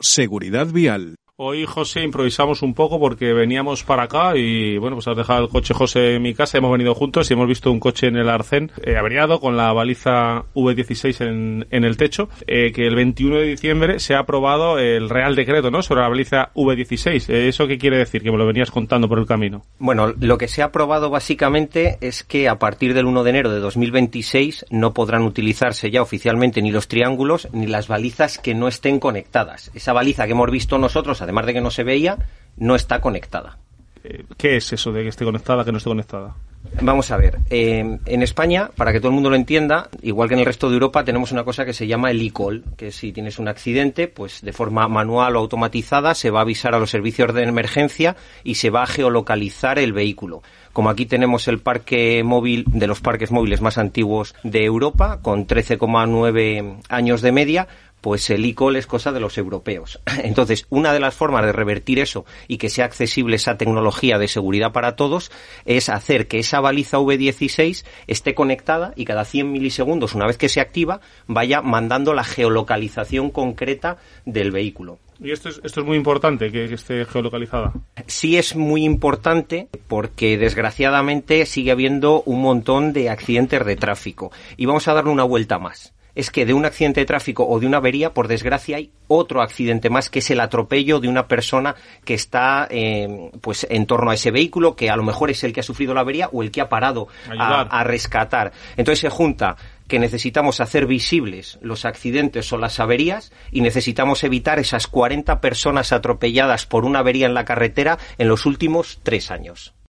Seguridad vial. Hoy, José, improvisamos un poco porque veníamos para acá y, bueno, pues has dejado el coche, José, en mi casa. Hemos venido juntos y hemos visto un coche en el Arcén eh, averiado con la baliza V16 en, en el techo. Eh, que el 21 de diciembre se ha aprobado el Real Decreto, ¿no? Sobre la baliza V16. Eh, ¿Eso qué quiere decir? Que me lo venías contando por el camino. Bueno, lo que se ha aprobado básicamente es que a partir del 1 de enero de 2026 no podrán utilizarse ya oficialmente ni los triángulos ni las balizas que no estén conectadas. Esa baliza que hemos visto nosotros, además de que no se veía, no está conectada. Eh, ¿Qué es eso de que esté conectada, que no esté conectada? Vamos a ver, eh, en España, para que todo el mundo lo entienda, igual que en el resto de Europa, tenemos una cosa que se llama el e-call, que si tienes un accidente, pues de forma manual o automatizada se va a avisar a los servicios de emergencia y se va a geolocalizar el vehículo. Como aquí tenemos el parque móvil de los parques móviles más antiguos de Europa, con 13,9 años de media, pues el e-call es cosa de los europeos. Entonces, una de las formas de revertir eso y que sea accesible esa tecnología de seguridad para todos es hacer que esa baliza V16 esté conectada y cada 100 milisegundos, una vez que se activa, vaya mandando la geolocalización concreta del vehículo. Y esto es, esto es muy importante, que, que esté geolocalizada. Sí es muy importante porque desgraciadamente sigue habiendo un montón de accidentes de tráfico. Y vamos a darle una vuelta más es que de un accidente de tráfico o de una avería, por desgracia, hay otro accidente más, que es el atropello de una persona que está eh, pues en torno a ese vehículo, que a lo mejor es el que ha sufrido la avería o el que ha parado a, a rescatar. Entonces se junta que necesitamos hacer visibles los accidentes o las averías y necesitamos evitar esas 40 personas atropelladas por una avería en la carretera en los últimos tres años.